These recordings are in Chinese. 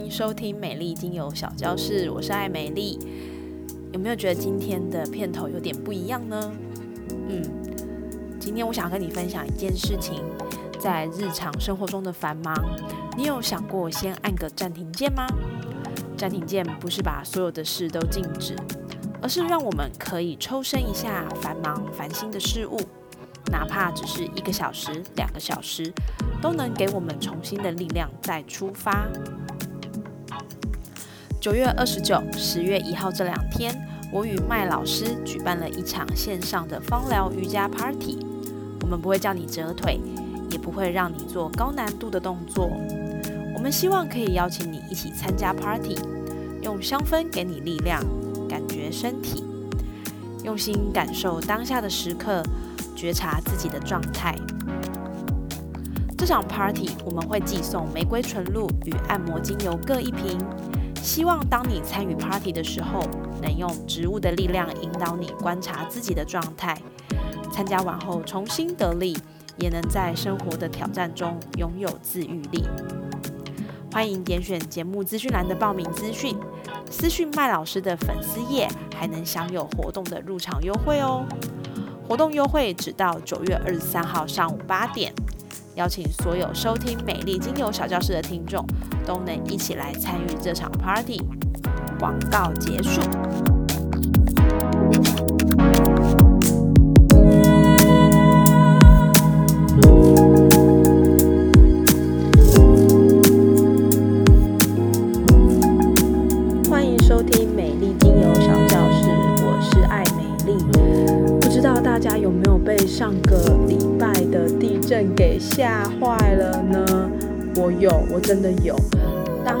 迎收听美丽精油小教室，我是爱美丽。有没有觉得今天的片头有点不一样呢？嗯，今天我想跟你分享一件事情，在日常生活中的繁忙，你有想过先按个暂停键吗？暂停键不是把所有的事都静止，而是让我们可以抽身一下繁忙烦心的事物，哪怕只是一个小时、两个小时，都能给我们重新的力量再出发。九月二十九、十月一号这两天，我与麦老师举办了一场线上的芳疗瑜伽 Party。我们不会叫你折腿，也不会让你做高难度的动作。我们希望可以邀请你一起参加 Party，用香氛给你力量，感觉身体，用心感受当下的时刻，觉察自己的状态。这场 Party 我们会寄送玫瑰纯露与按摩精油各一瓶。希望当你参与 party 的时候，能用植物的力量引导你观察自己的状态。参加完后重新得力，也能在生活的挑战中拥有自愈力。欢迎点选节目资讯栏的报名资讯，私讯麦老师的粉丝页，还能享有活动的入场优惠哦。活动优惠只到九月二十三号上午八点。邀请所有收听美丽精油小教室的听众，都能一起来参与这场 party。广告结束。欢迎收听美丽精油小教室，我是爱美丽。不知道大家有没有被上个礼拜的地震给吓坏了呢？我有，我真的有。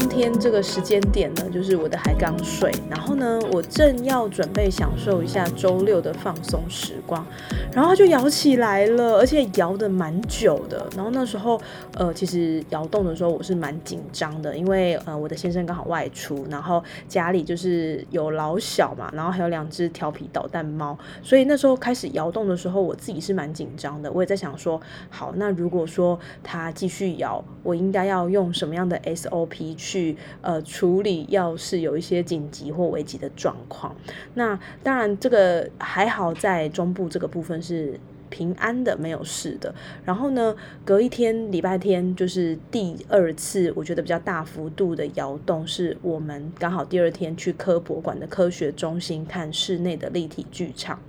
当天这个时间点呢，就是我的还刚睡，然后呢，我正要准备享受一下周六的放松时光，然后它就摇起来了，而且摇的蛮久的。然后那时候，呃，其实摇动的时候我是蛮紧张的，因为呃我的先生刚好外出，然后家里就是有老小嘛，然后还有两只调皮捣蛋猫，所以那时候开始摇动的时候，我自己是蛮紧张的。我也在想说，好，那如果说它继续摇，我应该要用什么样的 SOP？去去呃处理，要是有一些紧急或危急的状况，那当然这个还好，在中部这个部分是平安的，没有事的。然后呢，隔一天礼拜天就是第二次，我觉得比较大幅度的摇动，是我们刚好第二天去科博馆的科学中心看室内的立体剧场。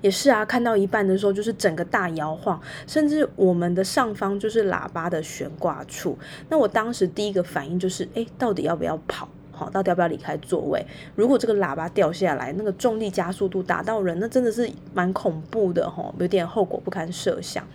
也是啊，看到一半的时候，就是整个大摇晃，甚至我们的上方就是喇叭的悬挂处。那我当时第一个反应就是，哎，到底要不要跑？好，到底要不要离开座位？如果这个喇叭掉下来，那个重力加速度打到人，那真的是蛮恐怖的哈，有点后果不堪设想。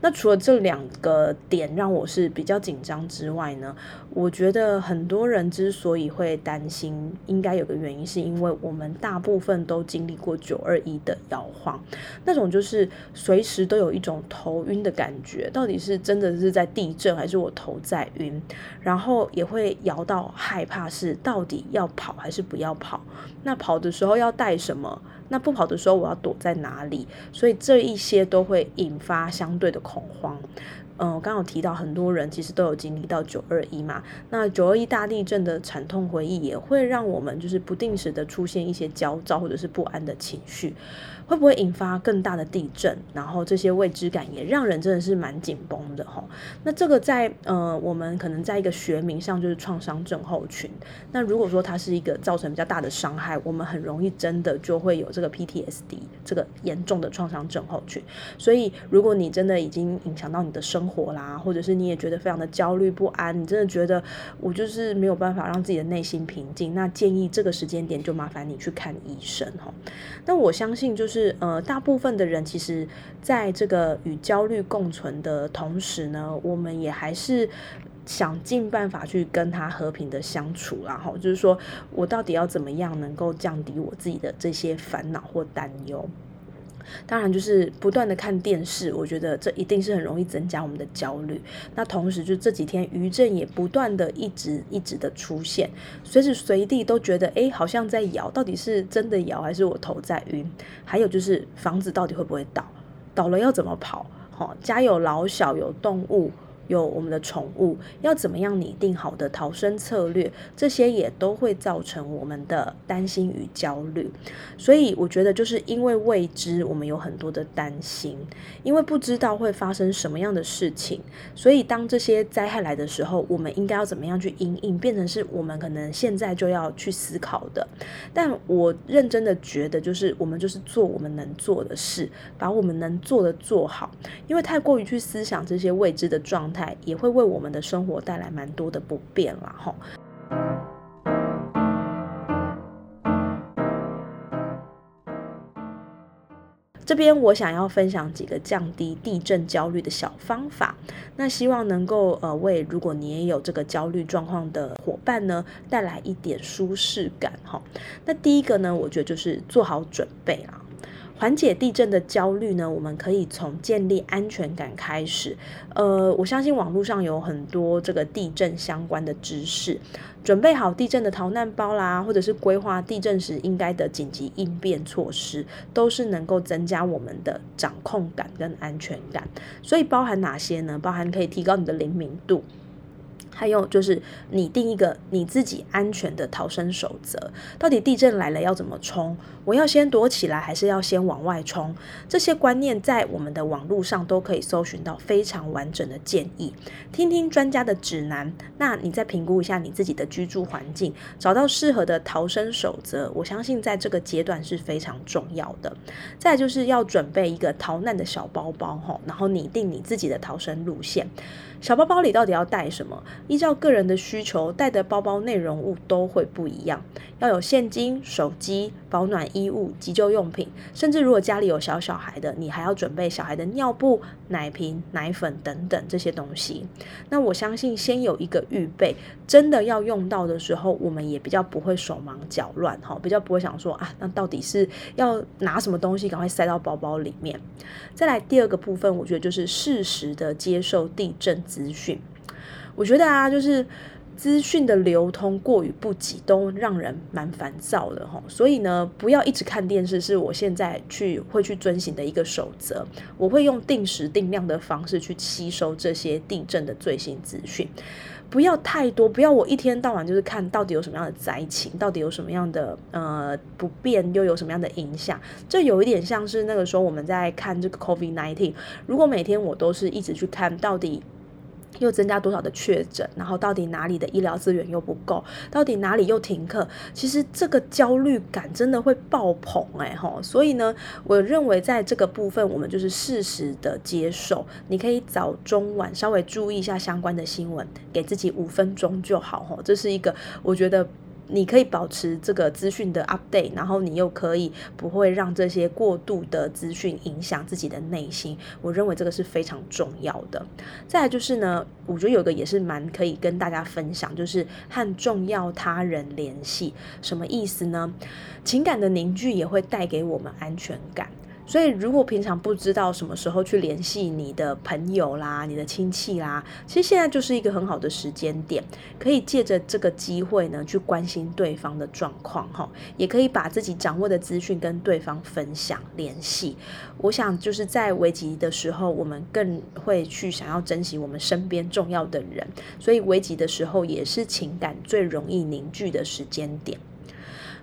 那除了这两个点让我是比较紧张之外呢，我觉得很多人之所以会担心，应该有个原因，是因为我们大部分都经历过九二一的摇晃，那种就是随时都有一种头晕的感觉，到底是真的是在地震，还是我头在晕？然后也会摇到害怕是。到底要跑还是不要跑？那跑的时候要带什么？那不跑的时候我要躲在哪里？所以这一些都会引发相对的恐慌。嗯，我刚刚提到很多人其实都有经历到九二一嘛，那九二一大地震的惨痛回忆也会让我们就是不定时的出现一些焦躁或者是不安的情绪。会不会引发更大的地震？然后这些未知感也让人真的是蛮紧绷的哈。那这个在呃，我们可能在一个学名上就是创伤症候群。那如果说它是一个造成比较大的伤害，我们很容易真的就会有这个 PTSD 这个严重的创伤症候群。所以如果你真的已经影响到你的生生活啦，或者是你也觉得非常的焦虑不安，你真的觉得我就是没有办法让自己的内心平静，那建议这个时间点就麻烦你去看医生哈。那我相信就是。呃，大部分的人其实在这个与焦虑共存的同时呢，我们也还是想尽办法去跟他和平的相处，然后就是说我到底要怎么样能够降低我自己的这些烦恼或担忧。当然，就是不断的看电视，我觉得这一定是很容易增加我们的焦虑。那同时，就这几天余震也不断的一直一直的出现，随时随地都觉得，哎，好像在摇，到底是真的摇还是我头在晕？还有就是房子到底会不会倒？倒了要怎么跑？好，家有老小，有动物。有我们的宠物，要怎么样拟定好的逃生策略，这些也都会造成我们的担心与焦虑。所以我觉得，就是因为未知，我们有很多的担心，因为不知道会发生什么样的事情，所以当这些灾害来的时候，我们应该要怎么样去应应，变成是我们可能现在就要去思考的。但我认真的觉得，就是我们就是做我们能做的事，把我们能做的做好，因为太过于去思想这些未知的状。也会为我们的生活带来蛮多的不便了哈。这边我想要分享几个降低地震焦虑的小方法，那希望能够呃为如果你也有这个焦虑状况的伙伴呢带来一点舒适感哈。那第一个呢，我觉得就是做好准备啊。缓解地震的焦虑呢，我们可以从建立安全感开始。呃，我相信网络上有很多这个地震相关的知识，准备好地震的逃难包啦，或者是规划地震时应该的紧急应变措施，都是能够增加我们的掌控感跟安全感。所以包含哪些呢？包含可以提高你的灵敏度。还有就是拟定一个你自己安全的逃生守则，到底地震来了要怎么冲？我要先躲起来，还是要先往外冲？这些观念在我们的网络上都可以搜寻到非常完整的建议，听听专家的指南，那你再评估一下你自己的居住环境，找到适合的逃生守则。我相信在这个阶段是非常重要的。再就是要准备一个逃难的小包包哈，然后拟定你自己的逃生路线。小包包里到底要带什么？依照个人的需求，带的包包内容物都会不一样。要有现金、手机、保暖衣物、急救用品，甚至如果家里有小小孩的，你还要准备小孩的尿布、奶瓶、奶粉等等这些东西。那我相信，先有一个预备，真的要用到的时候，我们也比较不会手忙脚乱哈，比较不会想说啊，那到底是要拿什么东西，赶快塞到包包里面。再来第二个部分，我觉得就是适时的接受地震资讯。我觉得啊，就是资讯的流通过于不及，都让人蛮烦躁的哈。所以呢，不要一直看电视，是我现在去会去遵循的一个守则。我会用定时定量的方式去吸收这些地震的最新资讯，不要太多，不要我一天到晚就是看到底有什么样的灾情，到底有什么样的呃不便，又有什么样的影响。这有一点像是那个时候我们在看这个 COVID nineteen，如果每天我都是一直去看到底。又增加多少的确诊？然后到底哪里的医疗资源又不够？到底哪里又停课？其实这个焦虑感真的会爆棚哎吼！所以呢，我认为在这个部分，我们就是适时的接受。你可以早中晚稍微注意一下相关的新闻，给自己五分钟就好吼。这是一个我觉得。你可以保持这个资讯的 update，然后你又可以不会让这些过度的资讯影响自己的内心。我认为这个是非常重要的。再来就是呢，我觉得有个也是蛮可以跟大家分享，就是和重要他人联系。什么意思呢？情感的凝聚也会带给我们安全感。所以，如果平常不知道什么时候去联系你的朋友啦、你的亲戚啦，其实现在就是一个很好的时间点，可以借着这个机会呢，去关心对方的状况哈，也可以把自己掌握的资讯跟对方分享、联系。我想，就是在危急的时候，我们更会去想要珍惜我们身边重要的人，所以危急的时候也是情感最容易凝聚的时间点。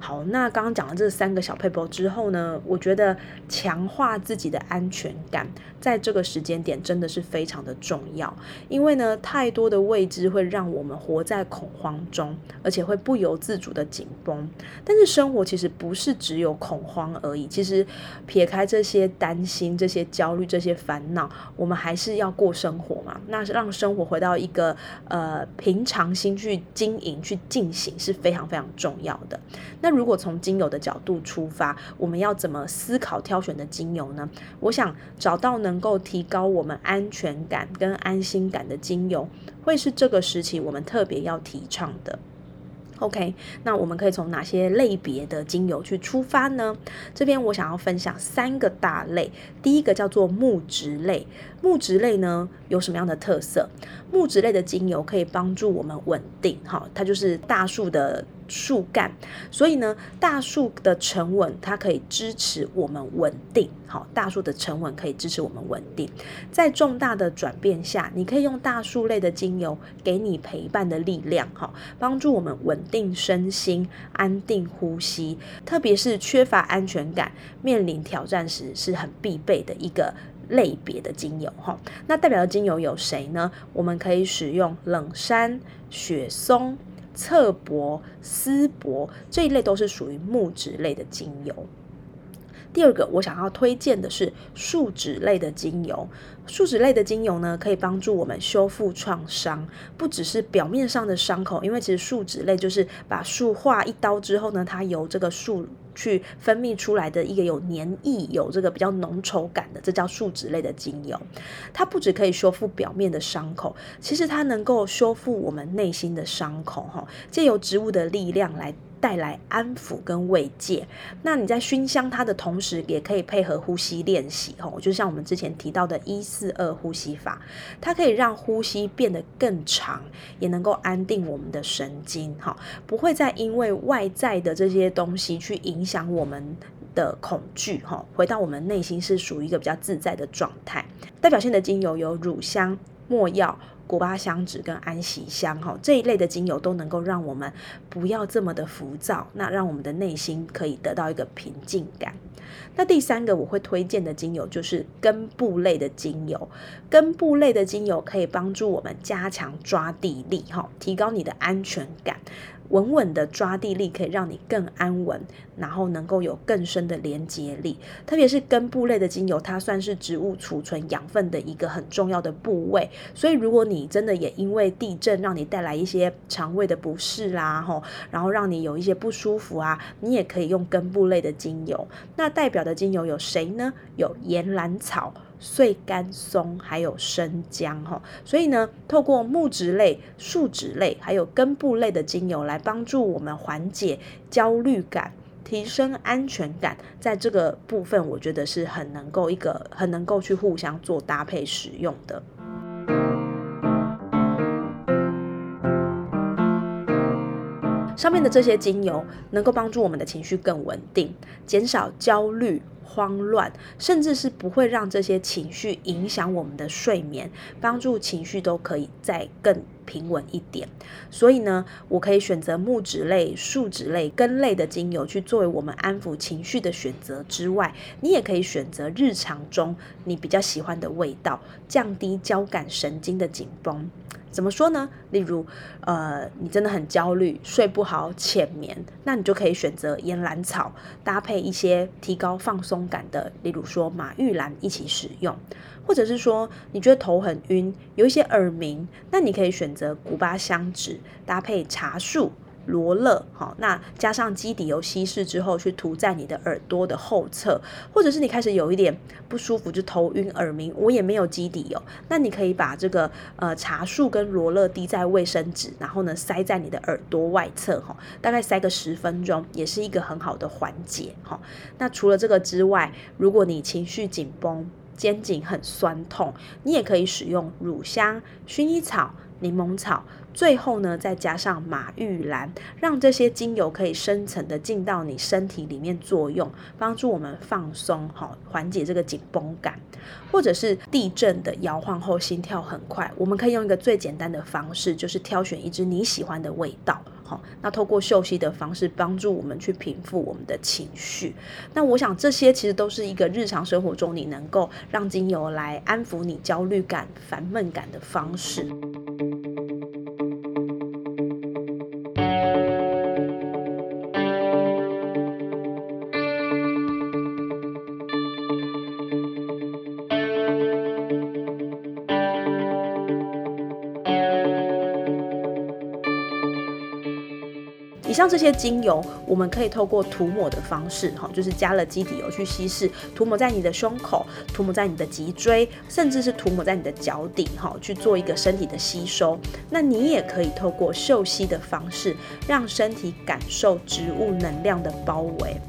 好，那刚刚讲了这三个小配包之后呢，我觉得强化自己的安全感，在这个时间点真的是非常的重要。因为呢，太多的未知会让我们活在恐慌中，而且会不由自主的紧绷。但是生活其实不是只有恐慌而已，其实撇开这些担心、这些焦虑、这些烦恼，我们还是要过生活嘛。那让生活回到一个呃平常心去经营、去进行是非常非常重要的。那那如果从精油的角度出发，我们要怎么思考挑选的精油呢？我想找到能够提高我们安全感跟安心感的精油，会是这个时期我们特别要提倡的。OK，那我们可以从哪些类别的精油去出发呢？这边我想要分享三个大类。第一个叫做木质类，木质类呢有什么样的特色？木质类的精油可以帮助我们稳定，哈，它就是大树的。树干，所以呢，大树的沉稳，它可以支持我们稳定。好，大树的沉稳可以支持我们稳定。在重大的转变下，你可以用大树类的精油给你陪伴的力量，哈，帮助我们稳定身心、安定呼吸。特别是缺乏安全感、面临挑战时，是很必备的一个类别的精油，哈。那代表的精油有谁呢？我们可以使用冷杉、雪松。侧柏、丝柏这一类都是属于木质类的精油。第二个，我想要推荐的是树脂类的精油。树脂类的精油呢，可以帮助我们修复创伤，不只是表面上的伤口，因为其实树脂类就是把树划一刀之后呢，它由这个树。去分泌出来的一个有黏液、有这个比较浓稠感的，这叫树脂类的精油。它不止可以修复表面的伤口，其实它能够修复我们内心的伤口，哈，借由植物的力量来。带来安抚跟慰藉。那你在熏香它的同时，也可以配合呼吸练习吼，就像我们之前提到的一四二呼吸法，它可以让呼吸变得更长，也能够安定我们的神经哈，不会再因为外在的这些东西去影响我们的恐惧哈，回到我们内心是属于一个比较自在的状态。代表性的精油有乳香、没药。古巴香脂跟安息香哈这一类的精油都能够让我们不要这么的浮躁，那让我们的内心可以得到一个平静感。那第三个我会推荐的精油就是根部类的精油，根部类的精油可以帮助我们加强抓地力哈，提高你的安全感。稳稳的抓地力可以让你更安稳，然后能够有更深的连接力。特别是根部类的精油，它算是植物储存养分的一个很重要的部位。所以，如果你真的也因为地震让你带来一些肠胃的不适啦，吼，然后让你有一些不舒服啊，你也可以用根部类的精油。那代表的精油有谁呢？有岩兰草。碎干松还有生姜哈，所以呢，透过木质类、树脂类还有根部类的精油来帮助我们缓解焦虑感、提升安全感，在这个部分，我觉得是很能够一个很能够去互相做搭配使用的。上面的这些精油能够帮助我们的情绪更稳定，减少焦虑。慌乱，甚至是不会让这些情绪影响我们的睡眠，帮助情绪都可以再更平稳一点。所以呢，我可以选择木质类、树脂类、根类的精油去作为我们安抚情绪的选择之外，你也可以选择日常中你比较喜欢的味道，降低交感神经的紧绷。怎么说呢？例如，呃，你真的很焦虑，睡不好，浅眠，那你就可以选择岩兰草，搭配一些提高放松感的，例如说马玉兰一起使用，或者是说你觉得头很晕，有一些耳鸣，那你可以选择古巴香脂，搭配茶树。罗勒，好，那加上基底油稀释之后，去涂在你的耳朵的后侧，或者是你开始有一点不舒服，就头晕耳鸣，我也没有基底油，那你可以把这个呃茶树跟罗勒滴在卫生纸，然后呢塞在你的耳朵外侧，哈，大概塞个十分钟，也是一个很好的缓解，哈。那除了这个之外，如果你情绪紧绷，肩颈很酸痛，你也可以使用乳香、薰衣草、柠檬草。最后呢，再加上马玉兰，让这些精油可以深层的进到你身体里面作用，帮助我们放松，好缓解这个紧绷感，或者是地震的摇晃后心跳很快，我们可以用一个最简单的方式，就是挑选一支你喜欢的味道，好，那透过嗅息的方式帮助我们去平复我们的情绪。那我想这些其实都是一个日常生活中你能够让精油来安抚你焦虑感、烦闷感的方式。以上这些精油，我们可以透过涂抹的方式，哈，就是加了基底油去稀释，涂抹在你的胸口，涂抹在你的脊椎，甚至是涂抹在你的脚底，哈，去做一个身体的吸收。那你也可以透过嗅吸的方式，让身体感受植物能量的包围。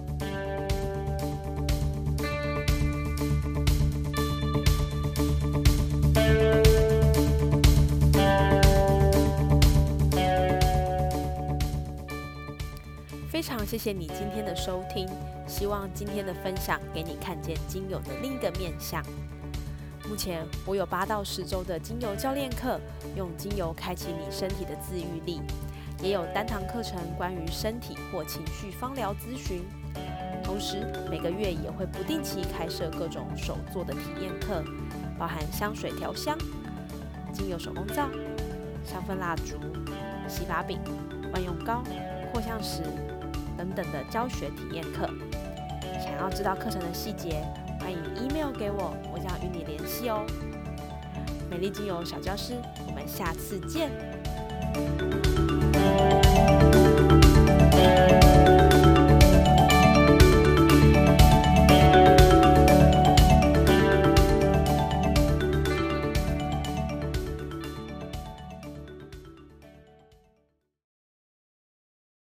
非常谢谢你今天的收听，希望今天的分享给你看见精油的另一个面相。目前我有八到十周的精油教练课，用精油开启你身体的自愈力，也有单堂课程关于身体或情绪芳疗咨询。同时每个月也会不定期开设各种手作的体验课，包含香水调香、精油手工皂、香氛蜡烛、洗发饼、万用膏、扩香石。等等的教学体验课，想要知道课程的细节，欢迎 email 给我，我将与你联系哦。美丽精油小教师，我们下次见。